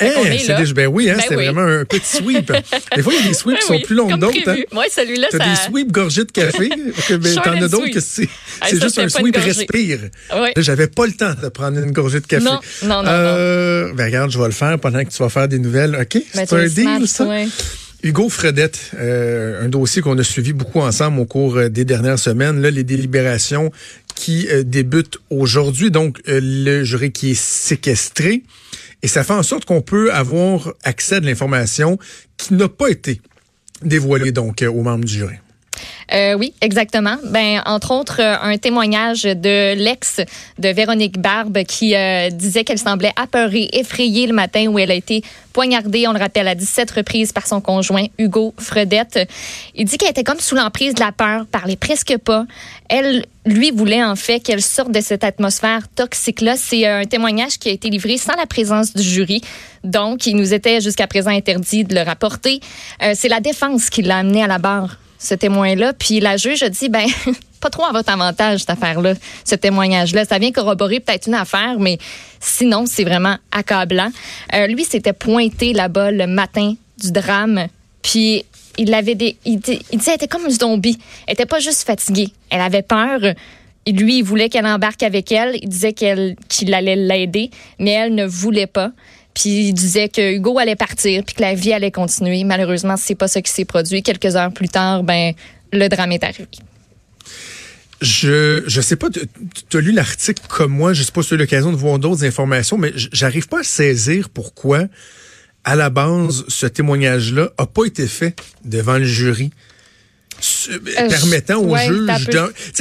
Eh, est c'est des- ben oui, hein, Ben c'était oui. vraiment un petit sweep. des fois, il y a des sweeps qui sont Oui, plus longs que d'autres. Hein. Ouais, celui-là, T'as ça. des sweeps gorgées de café. ben, T'en as d'autres que c'est c'est ça, juste un sweep respire. Là, j'avais pas le temps de prendre une gorgée de café. Non, non, non, Euh, Ben regarde, je vais le faire pendant que tu vas faire des nouvelles. OK? Ben, C'est un deal, ça? ouais. Hugo Fredette, euh, un dossier qu'on a suivi beaucoup ensemble au cours euh, des dernières semaines. Là, les délibérations qui euh, débutent aujourd'hui. Donc, le jury qui est séquestré. Et ça fait en sorte qu'on peut avoir accès à de l'information qui n'a pas été dévoilée donc euh, aux membres du jury. Euh, oui, exactement. Ben, entre autres, euh, un témoignage de l'ex de Véronique Barbe qui euh, disait qu'elle semblait apeurée, effrayée le matin où elle a été poignardée, on le rappelle, à 17 reprises par son conjoint Hugo Fredette. Il dit qu'elle était comme sous l'emprise de la peur, parlait presque pas. Elle, lui, voulait en fait qu'elle sorte de cette atmosphère toxique-là. C'est un témoignage qui a été livré sans la présence du jury. Donc, il nous était jusqu'à présent interdit de le rapporter. C'est la défense qui l'a amené à la barre ce témoin-là. Puis la juge a dit, ben, pas trop à votre avantage, cette affaire-là, ce témoignage-là. Ça vient corroborer peut-être une affaire, mais sinon, c'est vraiment accablant. Euh, lui, s'était pointé là-bas le matin du drame, puis il avait des. Il, il disait, elle était comme une zombie. Elle était pas juste fatiguée. Elle avait peur. Et lui, il voulait qu'elle embarque avec elle. Il disait qu'il allait l'aider, mais elle ne voulait pas. Puis il disait que Hugo allait partir, puis que la vie allait continuer. Malheureusement, c'est pas ça qui s'est produit. Quelques heures plus tard, ben le drame est arrivé. Je je sais pas, tu as lu l'article comme moi, je sais pas si tu as eu l'occasion de voir d'autres informations, mais j'arrive pas à saisir pourquoi, à la base, ce témoignage-là a pas été fait devant le jury. Ce- permettant au ouais, juge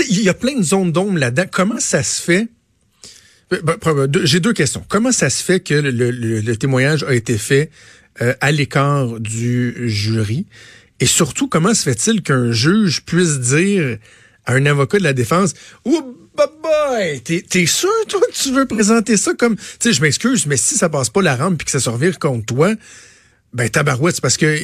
il y a plein de zones d'ombre là-dedans. Comment ça se fait? Ben, ben, ben, deux- J'ai deux questions. Comment ça se fait que le, témoignage a été fait euh, à l'écart du jury? Et surtout, comment se fait-il qu'un juge puisse dire à un avocat de la défense, oh, boy, t'es sûr, toi, que tu veux présenter ça comme... Tu sais, je m'excuse, mais si ça passe pas la rampe puis que ça se revire contre toi, ben tabarouette, c'est parce que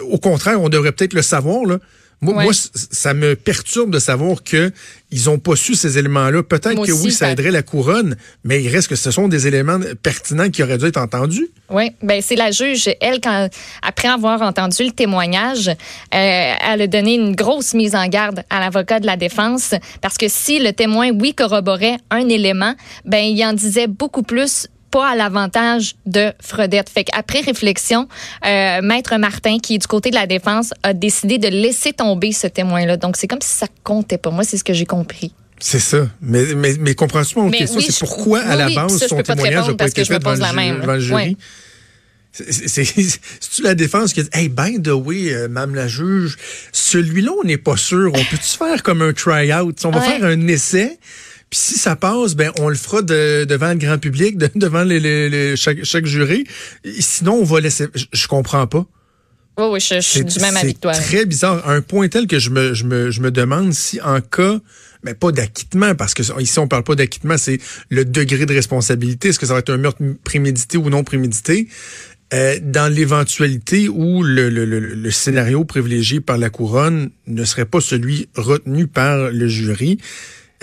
au contraire, on devrait peut-être le savoir là. Moi, Ouais. moi, c- ça me perturbe de savoir que ils ont pas su ces éléments-là. Peut-être que aussi, oui, ça ça- aiderait la couronne, mais il reste que ce sont des éléments pertinents qui auraient dû être entendus. Oui, ben c'est la juge, elle, quand après avoir entendu le témoignage, euh, elle a donné une grosse mise en garde à l'avocat de la défense parce que si le témoin, oui, corroborait un élément, ben il en disait beaucoup plus pas à l'avantage de Fredette. Fait qu'après réflexion, euh, Maître Martin, qui est du côté de la défense, a décidé de laisser tomber ce témoin-là. Donc, c'est comme si ça comptait pas. Moi, c'est ce que j'ai compris. C'est ça. Mais, mais, mais comprends-tu mon question? oui, c'est pourquoi, à oui, la oui, base, ça, son témoignage n'a pas été fait devant le, devant jury? C'est c'est-tu la défense qui dit Hey, by the way, euh, Mme la juge, celui-là, on n'est pas sûr. On peut-tu faire comme un try-out? On va Ouais. faire un essai. Puis si ça passe, ben on le fera de- devant le grand public, de- devant les, les- les- chaque, chaque juré. Sinon, on va laisser. Je, je comprends pas. Oui, oui, je, je suis du même c'est avec toi. très bizarre. Un point tel que je me, je me, je me demande si en cas, mais pas d'acquittement, parce que ici on parle pas d'acquittement, c'est le degré de responsabilité. Est-ce que ça va être un meurtre prémédité ou non prémédité? Euh, dans l'éventualité où le, le, le, le scénario privilégié par la couronne ne serait pas celui retenu par le jury,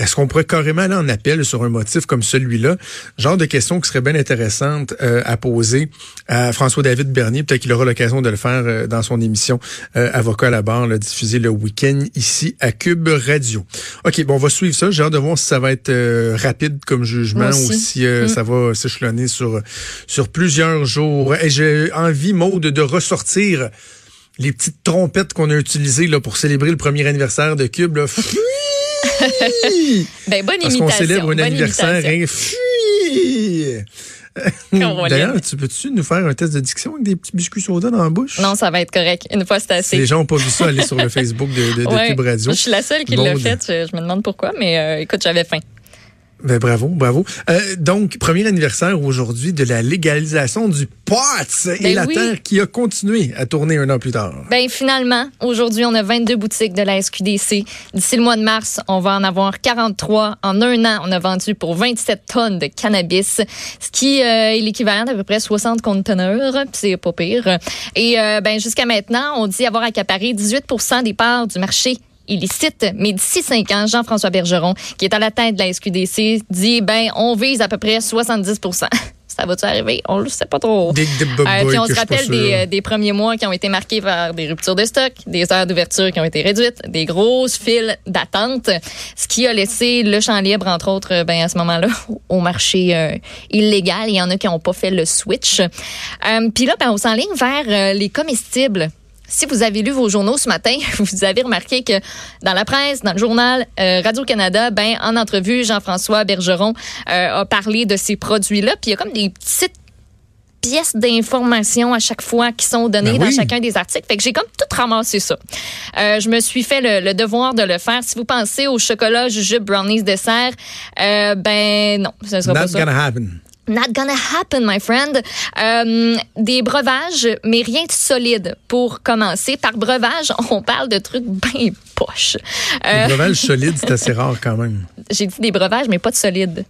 est-ce qu'on pourrait carrément aller en appel sur un motif comme celui-là? Genre de question qui serait bien intéressante euh, à poser à François-David Bernier. Peut-être qu'il aura l'occasion de le faire euh, dans son émission euh, Avocat à la barre, là, diffusée le week-end ici à Cube Radio. OK, bon, on va suivre ça. J'ai hâte de voir si ça va être euh, rapide comme jugement aussi. ou si euh, Mm. ça va s'échelonner sur, sur plusieurs jours. Et j'ai envie, Maude, de ressortir les petites trompettes qu'on a utilisées là, pour célébrer le premier anniversaire de Cube. Là. Ben, bonne Parce qu'on imitation. célèbre un anniversaire. hein. D'ailleurs, tu peux-tu nous faire un test de diction avec des petits biscuits soda dans la bouche? Non, ça va être correct. Une fois, c'est Si les assez. gens n'ont pas vu ça, allez sur le Facebook de, de, de Ouais. Cube Radio. Je suis la seule qui l'a fait. Je, je me demande pourquoi, mais euh, écoute, j'avais faim. Ben, bravo, bravo. Euh, donc, premier anniversaire aujourd'hui de la légalisation du pot et Ben la oui. terre qui a continué à tourner un an plus tard. Ben finalement, aujourd'hui, on a 22 boutiques de la SQDC. D'ici le mois de mars, on va en avoir 43. En un an, on a vendu pour 27 tonnes de cannabis, ce qui euh, est l'équivalent d'à peu près 60 conteneurs. puis C'est pas pire. Et euh, ben jusqu'à maintenant, on dit avoir accaparé 18% des parts du marché illicite. Mais d'ici cinq ans, Jean-François Bergeron, qui est à la tête de la SQDC, dit, ben, on vise à peu près 70% Ça va-tu arriver? On le sait pas trop. Des, Euh, puis on se rappelle des, euh, des premiers mois qui ont été marqués par des ruptures de stock, des heures d'ouverture qui ont été réduites, des grosses files d'attente, ce qui a laissé le champ libre, entre autres, euh, ben, à ce moment-là, au marché euh, illégal. Il y en a qui n'ont pas fait le switch. Euh, Puis là, ben, on s'enligne vers les comestibles. Si vous avez lu vos journaux ce matin, vous avez remarqué que dans la presse, dans le journal euh, Radio-Canada, ben, en entrevue, Jean-François Bergeron euh, a parlé de ces produits-là. Puis il y a comme des petites pièces d'information à chaque fois qui sont données Ben dans chacun des articles. Fait que j'ai comme tout ramassé ça. Euh, je me suis fait le, le devoir de le faire. Si vous pensez au chocolat, jujube, brownies, dessert, euh, ben non, ce sera pas Not ça. gonna happen. Not gonna happen, my friend. Euh, des breuvages, mais rien de solide pour commencer. Par breuvage, on parle de trucs bien poches. Euh, Le breuvage solide, c'est assez rare quand même. J'ai dit des breuvages, mais pas de solide.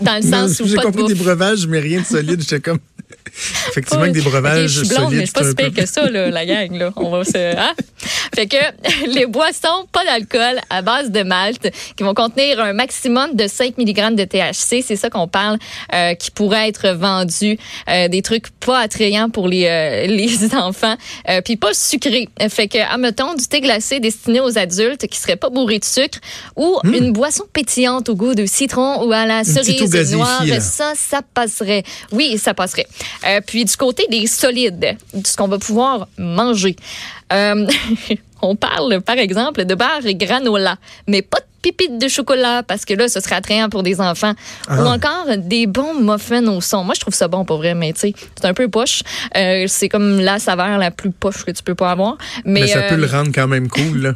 Dans le sens où J'ai pas de compris des breuvages, mais rien de solide. J'étais comme. Effectivement, que des breuvages je suis blonde, solides. mais c'est pas si pire peu- que ça, là, la gang. Là. On va se. hein? Fait que les boissons, pas d'alcool, à base de malt, qui vont contenir un maximum de 5 mg de THC, c'est ça qu'on parle, euh, qui pourrait être vendu. euh, des trucs pas attrayants pour les, euh, les enfants, puis pas sucrés. Fait que, admettons, du thé glacé destiné aux adultes qui serait pas bourré de sucre ou une boisson pétillante au goût de citron ou à la petite eau cerise gazéifiée, noire. là. Ça, ça passerait. Oui, ça passerait. Euh, puis du côté des solides, de ce qu'on va pouvoir manger. Euh, on parle, par exemple, de beurre et granola, mais pas de pépites de chocolat, parce que là, ce serait attrayant pour des enfants. Ah. Ou encore des bons muffins au son. Moi, je trouve ça bon, pour vrai, mais tu sais, c'est un peu poche. Euh, c'est comme la saveur la plus poche que tu peux pas avoir. Mais, Mais ça peut euh, le rendre quand même cool, là.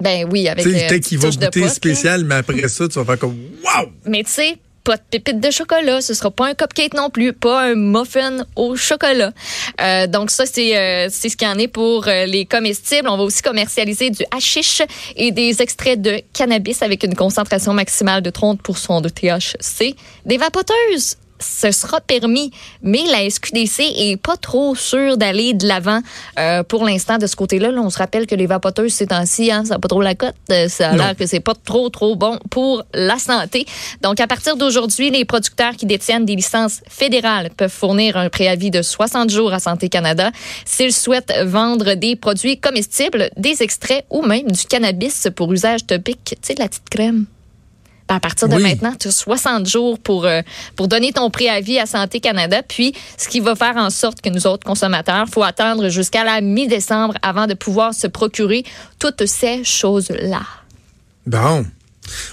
Ben oui, avec peut-être petite qu'il va goûter là. spécial, mais après ça, tu vas faire comme Waouh! Mais tu sais, pas de pépites de chocolat, ce sera pas un cupcake non plus, pas un muffin au chocolat. Euh, donc ça, c'est euh, c'est ce qu'il y en est pour euh, les comestibles. On va aussi commercialiser du hashish et des extraits de cannabis avec une concentration maximale de 30% de THC. Des vapoteuses. Ce sera permis, mais la SQDC est pas trop sûre d'aller de l'avant euh, pour l'instant de ce côté-là. Là, on se rappelle que les vapoteuses ces temps-ci, hein, ça n'a pas trop la cote. Euh, Ça a l'air que c'est pas trop trop bon pour la santé. Donc à partir d'aujourd'hui, les producteurs qui détiennent des licences fédérales peuvent fournir un préavis de 60 jours à Santé Canada s'ils souhaitent vendre des produits comestibles, des extraits ou même du cannabis pour usage topique, tu sais de la petite crème. À partir de Oui. maintenant, tu as 60 jours pour, euh, pour donner ton préavis à Santé Canada. Puis, ce qui va faire en sorte que nous autres consommateurs, faut attendre jusqu'à la mi-décembre avant de pouvoir se procurer toutes ces choses-là. Bon.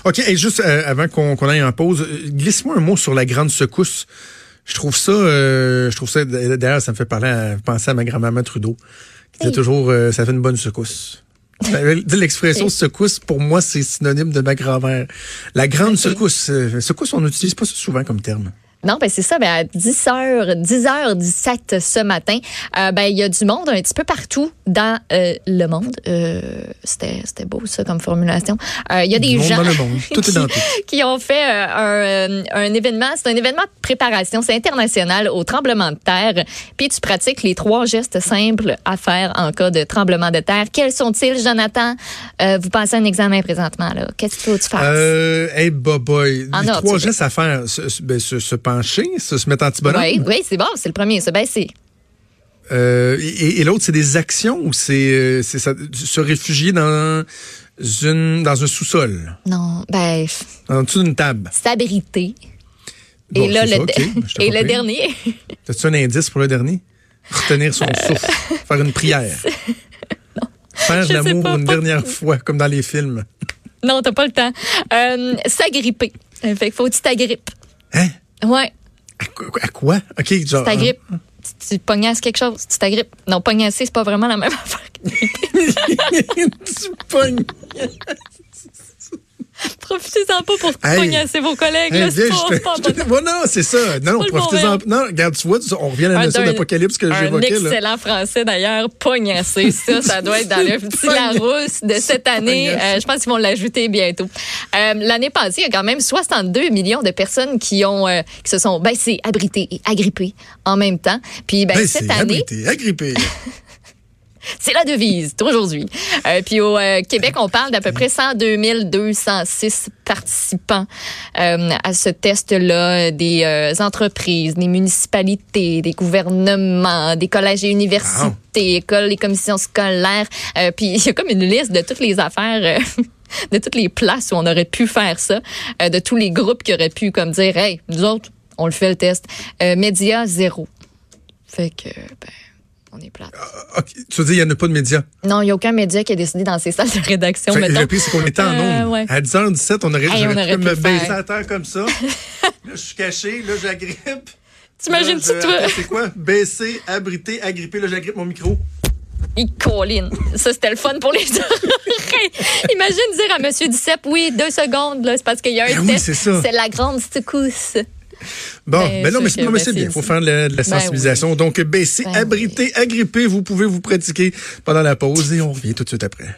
OK, et juste euh, avant qu'on aille en pause, euh, glisse-moi un mot sur la grande secousse. Je trouve ça, euh, je trouve ça, d'ailleurs, ça me fait parler à, penser à ma grand-maman Trudeau, qui disait Hey. toujours, ça fait une bonne secousse. Dis L'expression secousse, pour moi, c'est synonyme de ma grand-mère. La grande secousse. euh, secousse, on n'utilise pas ça souvent comme terme. Non, ben c'est ça. Ben à 10 h 10 h 17 ce matin, euh, ben il y a du monde un petit peu partout dans euh, le monde. Euh, c'était c'était beau ça comme formulation. Il y a des gens. Tout qui, tout. qui ont fait un, un événement. C'est un événement de préparation. C'est international au tremblement de terre. Puis tu pratiques les trois gestes simples à faire en cas de tremblement de terre. Quels sont-ils, Jonathan? Vous passez un examen présentement là. Qu'est-ce qu'il faut que tu fasses? Hey, boy. En Les ordre, trois gestes à faire. Se, se- ben, pencher, se, se mettre en petit bonhomme? Oui, oui, c'est bon. C'est le premier. Se baisser. Euh, et et l'autre, c'est des actions ou c'est euh, se réfugier dans une dans un sous-sol, Non, ben en dessous d'une table. s'abriter. Bon, et là, c'est le, ça, ok. Ben, et pas le dernier, As-tu un indice pour le dernier? Retenir son souffle, faire une prière. Faire l'amour une dernière fois, comme dans les films. non, t'as pas le temps. Euh, s'agripper. Euh, Fait qu'il faut que tu t'agrippes. Hein? Ouais, À quoi? à quoi? OK, genre. tu t'agrippes. Tu, tu pognasses quelque chose, tu t'agrippes. Non, pognasser, c'est pas vraiment la même affaire. tu pognes. Profitez-en pas pour Hey. pognasser vos collègues. Hey, là, viens, je te- je te- non, c'est ça. Non, non, profitez-en. Non, regarde, tu vois, on revient à la Un notion d'apocalypse que Un j'évoquais. là. excellent français d'ailleurs, pognasser. Ça, ça doit être dans le petit Larousse de cette année. Euh, je pense qu'ils vont l'ajouter bientôt. Euh, L'année passée, il y a quand même 62 millions de personnes qui ont euh, qui se sont baissées, abritées et agrippées en même temps. Puis ben, Ben, cette année, abrité, agrippé. C'est la devise aujourd'hui. Euh, puis au euh, Québec, on parle d'à peu près 102 206 participants euh, à ce test-là, des euh, entreprises, des municipalités, des gouvernements, des collèges et universités, écoles et commissions scolaires. Euh, puis il y a comme une liste de toutes les affaires. de toutes les places où on aurait pu faire ça, de tous les groupes qui auraient pu comme dire, hey, nous autres, on le fait le test. média zéro. Fait que, ben, on est plate. Ah, tu veux dire, il n'y en a pas de médias? Non, il n'y a aucun média qui a décidé dans ses salles de rédaction. Fait, le pire, c'est qu'on était en euh. Ouais. À 10h17, on aurait, hey, on aurait pu me baisser à terre comme ça. là, je suis caché, là, j'agrippe. T'imagines-tu, toi? C'est quoi? Baisser, abriter, agripper. Là, j'agrippe mon micro. Il colline. Ça, c'était le fun pour les oreilles. Imagine dire à M. Duceppe, oui, deux secondes, là, c'est parce qu'il y a un ben test. Oui, c'est la grande secousse. Bon, ben, ben non, mais, non, mais c'est bien. Il faut faire de la, de la sensibilisation. Ben oui. Donc, baisser, ben abriter, oui. agripper, vous pouvez vous pratiquer pendant la pause et on revient tout de suite après.